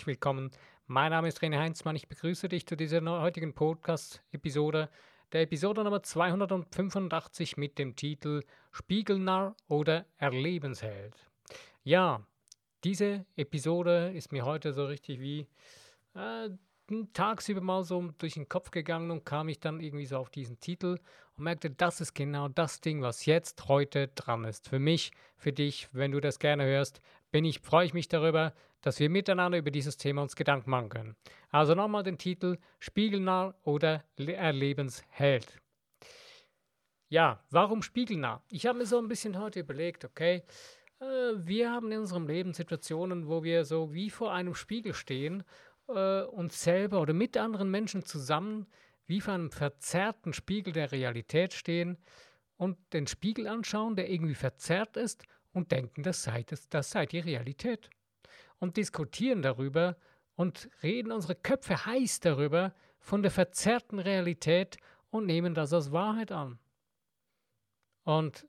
herzlich willkommen. Mein Name ist René Heinzmann. Ich begrüße dich zu dieser heutigen Podcast-Episode, der Episode Nummer 285 mit dem Titel Spiegelnarr oder Erlebensheld. Ja, diese Episode ist mir heute so richtig wie äh, tagsüber mal so durch den Kopf gegangen und kam ich dann irgendwie so auf diesen Titel und merkte, das ist genau das Ding, was jetzt heute dran ist. Für mich, für dich, wenn du das gerne hörst, bin ich, freue ich mich darüber, dass wir miteinander über dieses Thema uns Gedanken machen können. Also nochmal den Titel Spiegelnah oder Erlebensheld. Ja, warum Spiegelnah? Ich habe mir so ein bisschen heute überlegt, okay, äh, wir haben in unserem Leben Situationen, wo wir so wie vor einem Spiegel stehen äh, uns selber oder mit anderen Menschen zusammen wie vor einem verzerrten Spiegel der Realität stehen und den Spiegel anschauen, der irgendwie verzerrt ist und denken, das sei, das, das sei die Realität. Und diskutieren darüber und reden unsere Köpfe heiß darüber von der verzerrten Realität und nehmen das als Wahrheit an. Und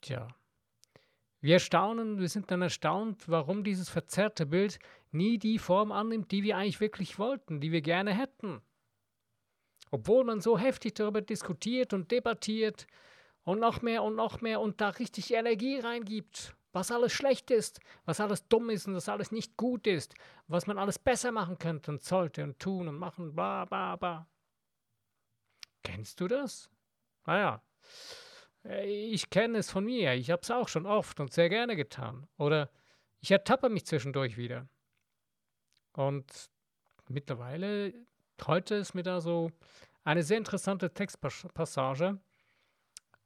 tja, wir staunen, wir sind dann erstaunt, warum dieses verzerrte Bild nie die Form annimmt, die wir eigentlich wirklich wollten, die wir gerne hätten. Obwohl man so heftig darüber diskutiert und debattiert und noch mehr und noch mehr und da richtig Energie reingibt, was alles schlecht ist, was alles dumm ist und was alles nicht gut ist, was man alles besser machen könnte und sollte und tun und machen, bla bla bla. Kennst du das? Naja. Ah äh, ich kenne es von mir, ich habe es auch schon oft und sehr gerne getan. Oder ich ertappe mich zwischendurch wieder. Und mittlerweile, heute ist mir da so eine sehr interessante Textpassage.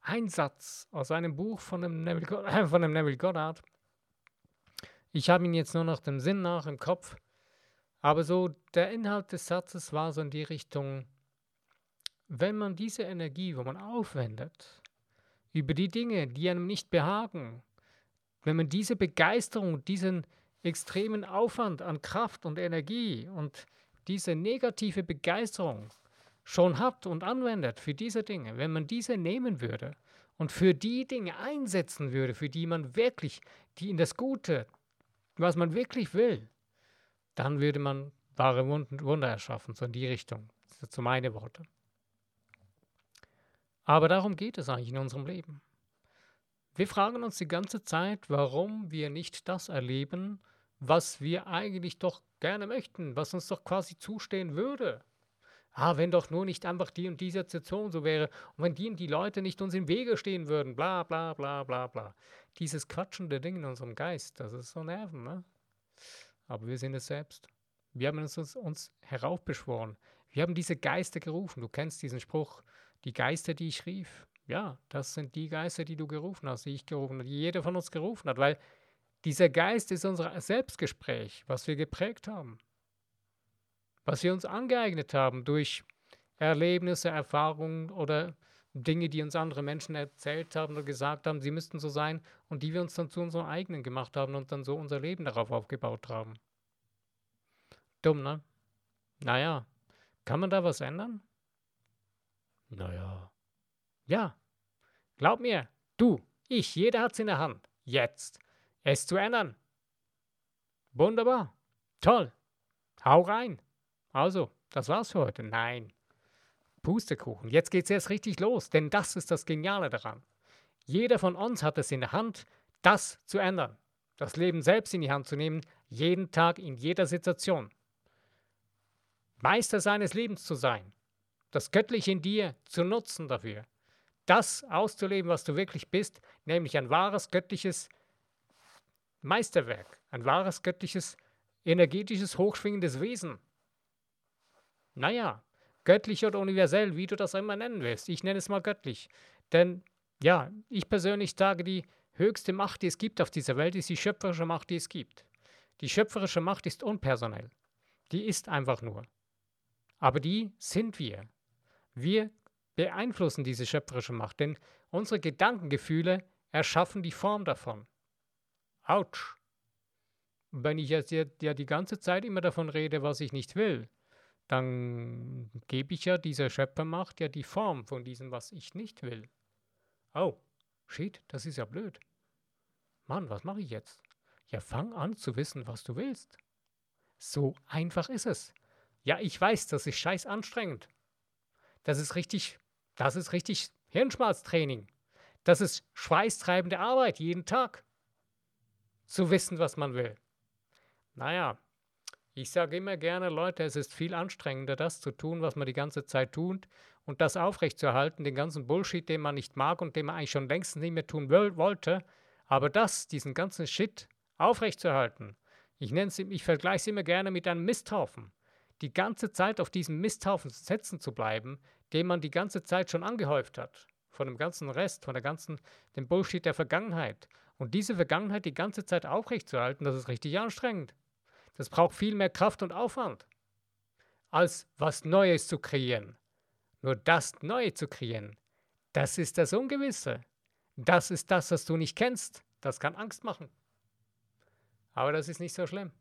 Ein Satz aus einem Buch von dem Neville, von dem Neville Goddard. Ich habe ihn jetzt nur noch dem Sinn nach im Kopf. Aber so der Inhalt des Satzes war so in die Richtung, wenn man diese Energie, wo man aufwendet, über die Dinge, die einem nicht behagen, wenn man diese Begeisterung, diesen extremen Aufwand an Kraft und Energie und diese negative Begeisterung schon hat und anwendet für diese Dinge, wenn man diese nehmen würde und für die Dinge einsetzen würde, für die man wirklich, die in das Gute, was man wirklich will, dann würde man wahre Wunder erschaffen, so in die Richtung. Das sind so meine Worte. Aber darum geht es eigentlich in unserem Leben. Wir fragen uns die ganze Zeit, warum wir nicht das erleben, was wir eigentlich doch gerne möchten, was uns doch quasi zustehen würde. Ah, wenn doch nur nicht einfach die und die Situation so wäre und wenn die und die Leute nicht uns im Wege stehen würden, bla bla bla bla bla. Dieses quatschende Ding in unserem Geist, das ist so Nerven, ne? Aber wir sind es selbst. Wir haben uns, uns heraufbeschworen. Wir haben diese Geister gerufen. Du kennst diesen Spruch, die Geister, die ich rief, ja, das sind die Geister, die du gerufen hast, die ich gerufen habe, die jeder von uns gerufen hat, weil dieser Geist ist unser Selbstgespräch, was wir geprägt haben, was wir uns angeeignet haben durch Erlebnisse, Erfahrungen oder Dinge, die uns andere Menschen erzählt haben oder gesagt haben, sie müssten so sein und die wir uns dann zu unseren eigenen gemacht haben und dann so unser Leben darauf aufgebaut haben. Dumm, ne? Naja, kann man da was ändern? Naja. Ja. Glaub mir, du, ich, jeder hat's in der Hand. Jetzt. Es zu ändern. Wunderbar. Toll. Hau rein. Also, das war's für heute. Nein. Pustekuchen. Jetzt geht's erst richtig los, denn das ist das Geniale daran. Jeder von uns hat es in der Hand, das zu ändern. Das Leben selbst in die Hand zu nehmen, jeden Tag in jeder Situation. Meister seines Lebens zu sein das Göttliche in dir zu nutzen dafür. Das auszuleben, was du wirklich bist, nämlich ein wahres göttliches Meisterwerk, ein wahres göttliches, energetisches, hochschwingendes Wesen. Naja, göttlich oder universell, wie du das immer nennen willst. Ich nenne es mal göttlich. Denn ja, ich persönlich sage, die höchste Macht, die es gibt auf dieser Welt, ist die schöpferische Macht, die es gibt. Die schöpferische Macht ist unpersonell. Die ist einfach nur. Aber die sind wir. Wir beeinflussen diese schöpferische Macht, denn unsere Gedankengefühle erschaffen die Form davon. Autsch. Wenn ich jetzt ja die ganze Zeit immer davon rede, was ich nicht will, dann gebe ich ja dieser Schöpfermacht ja die Form von diesem, was ich nicht will. Oh, shit, das ist ja blöd. Mann, was mache ich jetzt? Ja, fang an zu wissen, was du willst. So einfach ist es. Ja, ich weiß, das ist scheiß anstrengend. Das ist richtig, das ist richtig Hirnschmalztraining. Das ist schweißtreibende Arbeit jeden Tag. Zu wissen, was man will. Naja, ich sage immer gerne, Leute, es ist viel anstrengender, das zu tun, was man die ganze Zeit tut und das aufrechtzuerhalten, den ganzen Bullshit, den man nicht mag und den man eigentlich schon längst nicht mehr tun will, wollte, aber das, diesen ganzen Shit aufrechtzuerhalten. Ich ich vergleiche es immer gerne mit einem Misthaufen. Die ganze Zeit auf diesem Misthaufen sitzen zu bleiben, den man die ganze Zeit schon angehäuft hat. Von dem ganzen Rest, von der ganzen, dem Bullshit der Vergangenheit. Und diese Vergangenheit die ganze Zeit aufrechtzuerhalten, das ist richtig anstrengend. Das braucht viel mehr Kraft und Aufwand, als was Neues zu kreieren. Nur das Neue zu kreieren, das ist das Ungewisse. Das ist das, was du nicht kennst. Das kann Angst machen. Aber das ist nicht so schlimm.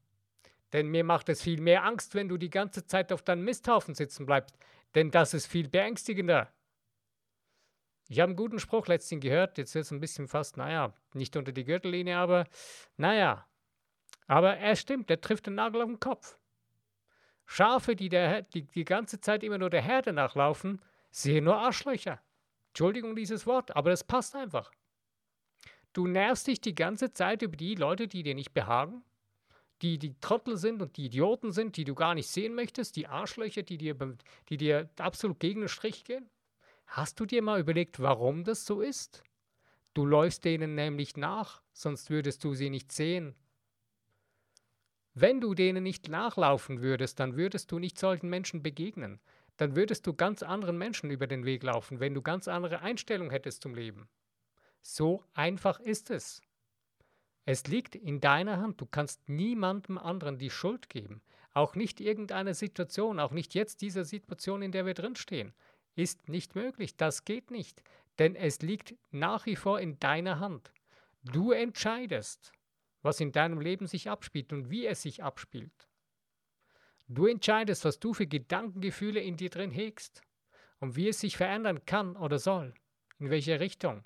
Denn mir macht es viel mehr Angst, wenn du die ganze Zeit auf deinem Misthaufen sitzen bleibst. Denn das ist viel beängstigender. Ich habe einen guten Spruch letztens gehört, jetzt ist es ein bisschen fast, naja, nicht unter die Gürtellinie, aber naja. Aber er stimmt, der trifft den Nagel auf den Kopf. Schafe, die, der, die die ganze Zeit immer nur der Herde nachlaufen, sehen nur Arschlöcher. Entschuldigung dieses Wort, aber das passt einfach. Du nervst dich die ganze Zeit über die Leute, die dir nicht behagen, die die Trottel sind und die Idioten sind, die du gar nicht sehen möchtest, die Arschlöcher, die dir, die dir absolut gegen den Strich gehen. Hast du dir mal überlegt, warum das so ist? Du läufst denen nämlich nach, sonst würdest du sie nicht sehen. Wenn du denen nicht nachlaufen würdest, dann würdest du nicht solchen Menschen begegnen. Dann würdest du ganz anderen Menschen über den Weg laufen, wenn du ganz andere Einstellung hättest zum Leben. So einfach ist es. Es liegt in deiner Hand. Du kannst niemandem anderen die Schuld geben. Auch nicht irgendeiner Situation, auch nicht jetzt dieser Situation, in der wir drinstehen. Ist nicht möglich. Das geht nicht. Denn es liegt nach wie vor in deiner Hand. Du entscheidest was in deinem Leben sich abspielt und wie es sich abspielt. Du entscheidest, was du für Gedankengefühle in dir drin hegst und wie es sich verändern kann oder soll, in welche Richtung.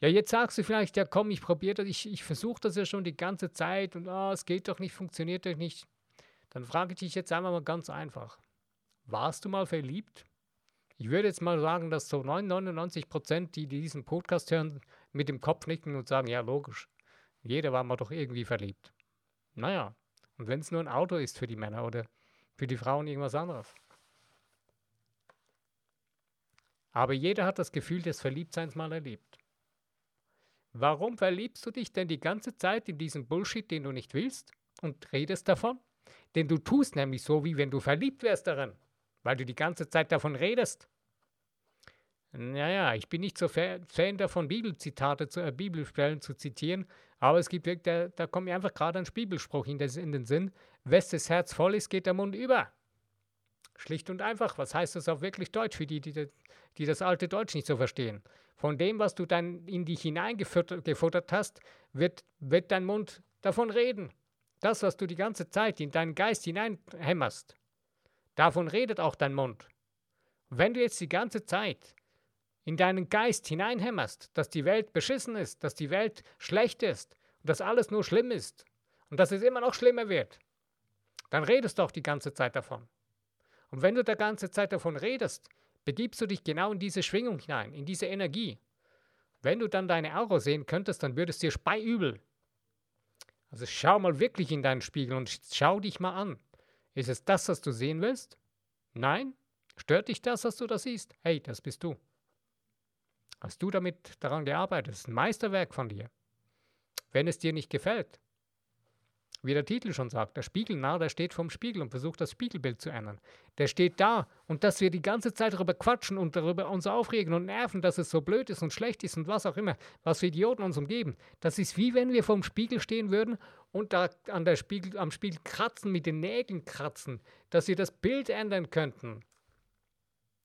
Ja, jetzt sagst du vielleicht, ja komm, ich probiere das, ich, ich versuche das ja schon die ganze Zeit und oh, es geht doch nicht, funktioniert doch nicht. Dann frage ich dich jetzt einmal mal ganz einfach. Warst du mal verliebt? Ich würde jetzt mal sagen, dass so 99 Prozent, die diesen Podcast hören, mit dem Kopf nicken und sagen, ja, logisch. Jeder war mal doch irgendwie verliebt. Naja, und wenn es nur ein Auto ist für die Männer oder für die Frauen irgendwas anderes. Aber jeder hat das Gefühl des Verliebtseins mal erlebt. Warum verliebst du dich denn die ganze Zeit in diesen Bullshit, den du nicht willst und redest davon? Denn du tust nämlich so, wie wenn du verliebt wärst darin, weil du die ganze Zeit davon redest. Naja, ich bin nicht so Fan davon, Bibelzitate, zu, äh, Bibelstellen zu zitieren, aber es gibt wirklich, da, da kommt mir einfach gerade ein Bibelspruch in, des, in den Sinn. Wes das Herz voll ist, geht der Mund über. Schlicht und einfach. Was heißt das auf wirklich Deutsch, für die, die, die das alte Deutsch nicht so verstehen? Von dem, was du dann in dich hineingefuttert hast, wird, wird dein Mund davon reden. Das, was du die ganze Zeit in deinen Geist hineinhämmerst, davon redet auch dein Mund. Wenn du jetzt die ganze Zeit in deinen Geist hineinhämmerst, dass die Welt beschissen ist, dass die Welt schlecht ist und dass alles nur schlimm ist und dass es immer noch schlimmer wird, dann redest du auch die ganze Zeit davon. Und wenn du die ganze Zeit davon redest, begibst du dich genau in diese Schwingung hinein, in diese Energie. Wenn du dann deine Aura sehen könntest, dann würdest dir speiübel. Also schau mal wirklich in deinen Spiegel und schau dich mal an. Ist es das, was du sehen willst? Nein? Stört dich das, was du da siehst? Hey, das bist du. Hast du damit daran gearbeitet? Das ist ein Meisterwerk von dir. Wenn es dir nicht gefällt, wie der Titel schon sagt, der Spiegelnarr, der steht vorm Spiegel und versucht das Spiegelbild zu ändern. Der steht da und dass wir die ganze Zeit darüber quatschen und darüber uns aufregen und nerven, dass es so blöd ist und schlecht ist und was auch immer, was für Idioten uns umgeben. Das ist wie wenn wir vorm Spiegel stehen würden und da an der Spiegel, am Spiegel kratzen, mit den Nägeln kratzen, dass wir das Bild ändern könnten,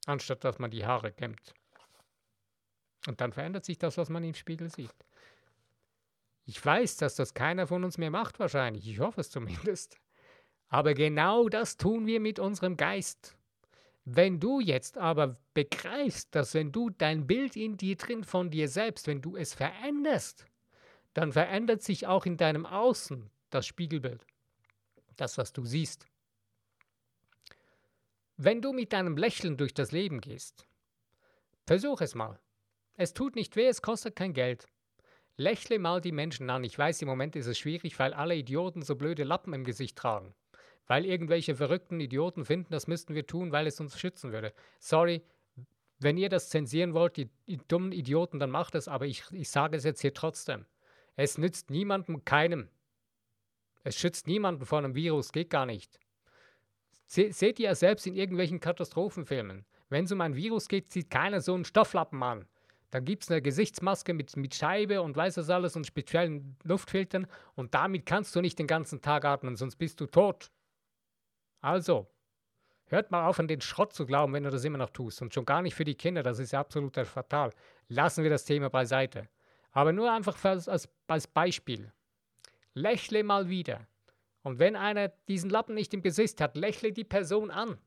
anstatt dass man die Haare kämmt. Und dann verändert sich das, was man im Spiegel sieht. Ich weiß, dass das keiner von uns mehr macht wahrscheinlich. Ich hoffe es zumindest. Aber genau das tun wir mit unserem Geist. Wenn du jetzt aber begreifst, dass wenn du dein Bild in dir drin von dir selbst, wenn du es veränderst, dann verändert sich auch in deinem Außen das Spiegelbild. Das, was du siehst. Wenn du mit deinem Lächeln durch das Leben gehst, versuch es mal. Es tut nicht weh, es kostet kein Geld. Lächle mal die Menschen an. Ich weiß, im Moment ist es schwierig, weil alle Idioten so blöde Lappen im Gesicht tragen. Weil irgendwelche verrückten Idioten finden, das müssten wir tun, weil es uns schützen würde. Sorry, wenn ihr das zensieren wollt, die, die dummen Idioten, dann macht es, aber ich, ich sage es jetzt hier trotzdem. Es nützt niemandem, keinem. Es schützt niemanden vor einem Virus, geht gar nicht. Se, seht ihr ja selbst in irgendwelchen Katastrophenfilmen. Wenn es um ein Virus geht, zieht keiner so einen Stofflappen an. Dann gibt es eine Gesichtsmaske mit, mit Scheibe und weiß das alles und speziellen Luftfiltern und damit kannst du nicht den ganzen Tag atmen, sonst bist du tot. Also, hört mal auf, an den Schrott zu glauben, wenn du das immer noch tust. Und schon gar nicht für die Kinder, das ist ja absolut fatal. Lassen wir das Thema beiseite. Aber nur einfach als, als, als Beispiel. Lächle mal wieder. Und wenn einer diesen Lappen nicht im Gesicht hat, lächle die Person an.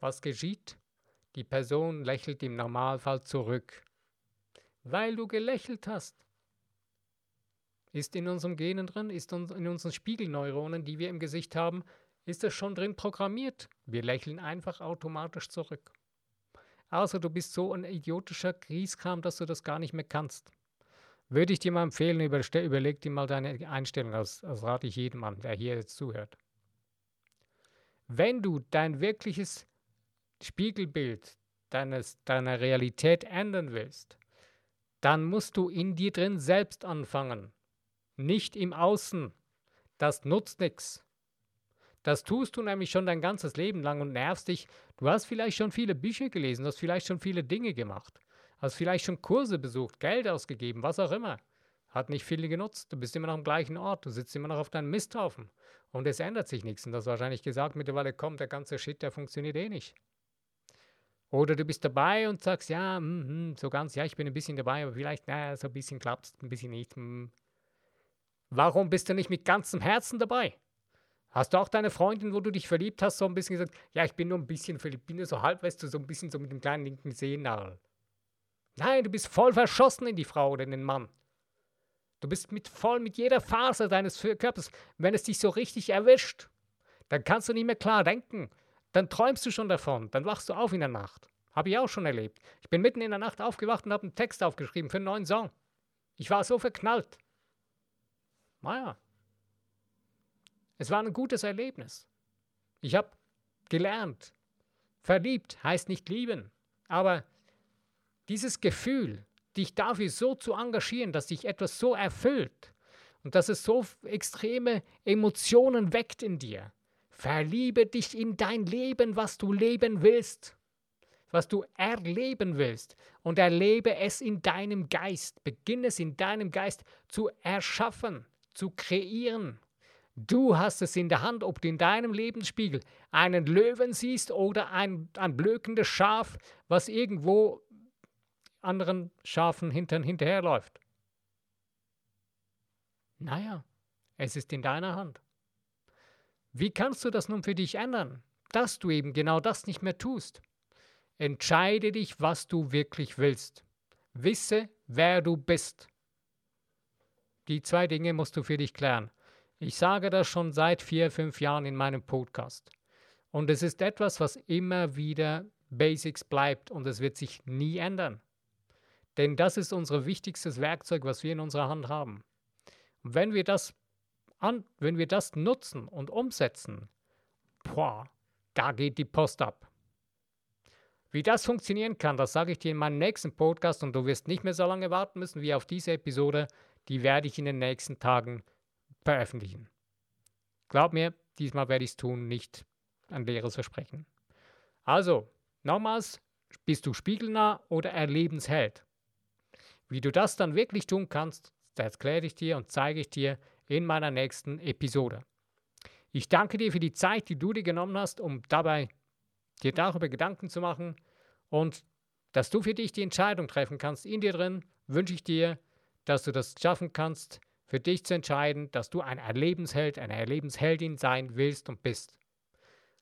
Was geschieht? Die Person lächelt im Normalfall zurück, weil du gelächelt hast. Ist in unserem Genen drin, ist in unseren Spiegelneuronen, die wir im Gesicht haben, ist das schon drin programmiert. Wir lächeln einfach automatisch zurück. Also du bist so ein idiotischer Grieskram, dass du das gar nicht mehr kannst. Würde ich dir mal empfehlen, überleg dir mal deine Einstellung, das, das rate ich jedem an, der hier jetzt zuhört. Wenn du dein wirkliches Spiegelbild deines, deiner Realität ändern willst, dann musst du in dir drin selbst anfangen, nicht im Außen. Das nutzt nichts. Das tust du nämlich schon dein ganzes Leben lang und nervst dich. Du hast vielleicht schon viele Bücher gelesen, hast vielleicht schon viele Dinge gemacht, hast vielleicht schon Kurse besucht, Geld ausgegeben, was auch immer. Hat nicht viel genutzt. Du bist immer noch am gleichen Ort, du sitzt immer noch auf deinem Misthaufen. Und es ändert sich nichts. Und das wahrscheinlich gesagt mittlerweile kommt, der ganze Shit, der funktioniert eh nicht. Oder du bist dabei und sagst, ja, mm, mm, so ganz, ja, ich bin ein bisschen dabei, aber vielleicht, naja, so ein bisschen klappt es, ein bisschen nicht. Mm. Warum bist du nicht mit ganzem Herzen dabei? Hast du auch deine Freundin, wo du dich verliebt hast, so ein bisschen gesagt, ja, ich bin nur ein bisschen verliebt, bin nur so halb, weißt du, so ein bisschen so mit dem kleinen linken Sehennagel. Nein, du bist voll verschossen in die Frau oder in den Mann. Du bist mit voll mit jeder Faser deines Körpers. Wenn es dich so richtig erwischt, dann kannst du nicht mehr klar denken dann träumst du schon davon, dann wachst du auf in der Nacht. Habe ich auch schon erlebt. Ich bin mitten in der Nacht aufgewacht und habe einen Text aufgeschrieben für einen neuen Song. Ich war so verknallt. Naja. Es war ein gutes Erlebnis. Ich habe gelernt. Verliebt heißt nicht lieben. Aber dieses Gefühl, dich dafür so zu engagieren, dass dich etwas so erfüllt und dass es so extreme Emotionen weckt in dir, Verliebe dich in dein Leben, was du leben willst, was du erleben willst, und erlebe es in deinem Geist. Beginne es in deinem Geist zu erschaffen, zu kreieren. Du hast es in der Hand, ob du in deinem Lebensspiegel einen Löwen siehst oder ein, ein blökendes Schaf, was irgendwo anderen Schafen hinter, hinterherläuft. Naja, es ist in deiner Hand. Wie kannst du das nun für dich ändern, dass du eben genau das nicht mehr tust? Entscheide dich, was du wirklich willst. Wisse, wer du bist. Die zwei Dinge musst du für dich klären. Ich sage das schon seit vier, fünf Jahren in meinem Podcast. Und es ist etwas, was immer wieder Basics bleibt und es wird sich nie ändern. Denn das ist unser wichtigstes Werkzeug, was wir in unserer Hand haben. Und wenn wir das an, wenn wir das nutzen und umsetzen, boah, da geht die Post ab. Wie das funktionieren kann, das sage ich dir in meinem nächsten Podcast und du wirst nicht mehr so lange warten müssen wie auf diese Episode. Die werde ich in den nächsten Tagen veröffentlichen. Glaub mir, diesmal werde ich es tun, nicht ein leeres Versprechen. Also, nochmals, bist du spiegelnah oder Erlebensheld? Wie du das dann wirklich tun kannst, das erkläre ich dir und zeige ich dir in meiner nächsten Episode. Ich danke dir für die Zeit, die du dir genommen hast, um dabei dir darüber Gedanken zu machen und dass du für dich die Entscheidung treffen kannst. In dir drin wünsche ich dir, dass du das schaffen kannst, für dich zu entscheiden, dass du ein Erlebensheld, eine Erlebensheldin sein willst und bist.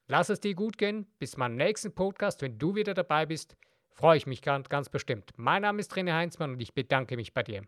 Lass es dir gut gehen. Bis meinem nächsten Podcast, wenn du wieder dabei bist, freue ich mich ganz, ganz bestimmt. Mein Name ist René Heinzmann und ich bedanke mich bei dir.